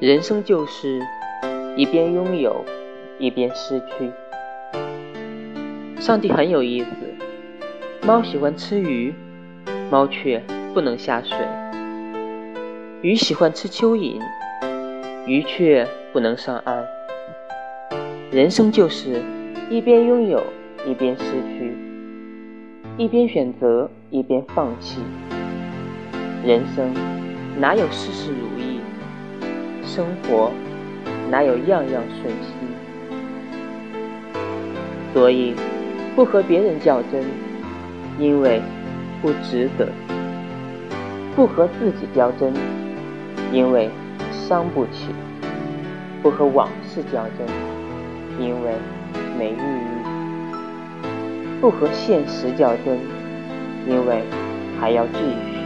人生就是一边拥有，一边失去。上帝很有意思，猫喜欢吃鱼，猫却不能下水；鱼喜欢吃蚯蚓，鱼却不能上岸。人生就是一边拥有，一边失去；一边选择，一边放弃。人生哪有事事如意？生活哪有样样顺心？所以不和别人较真，因为不值得；不和自己较真，因为伤不起；不和往事较真，因为没意义；不和现实较真，因为还要继续。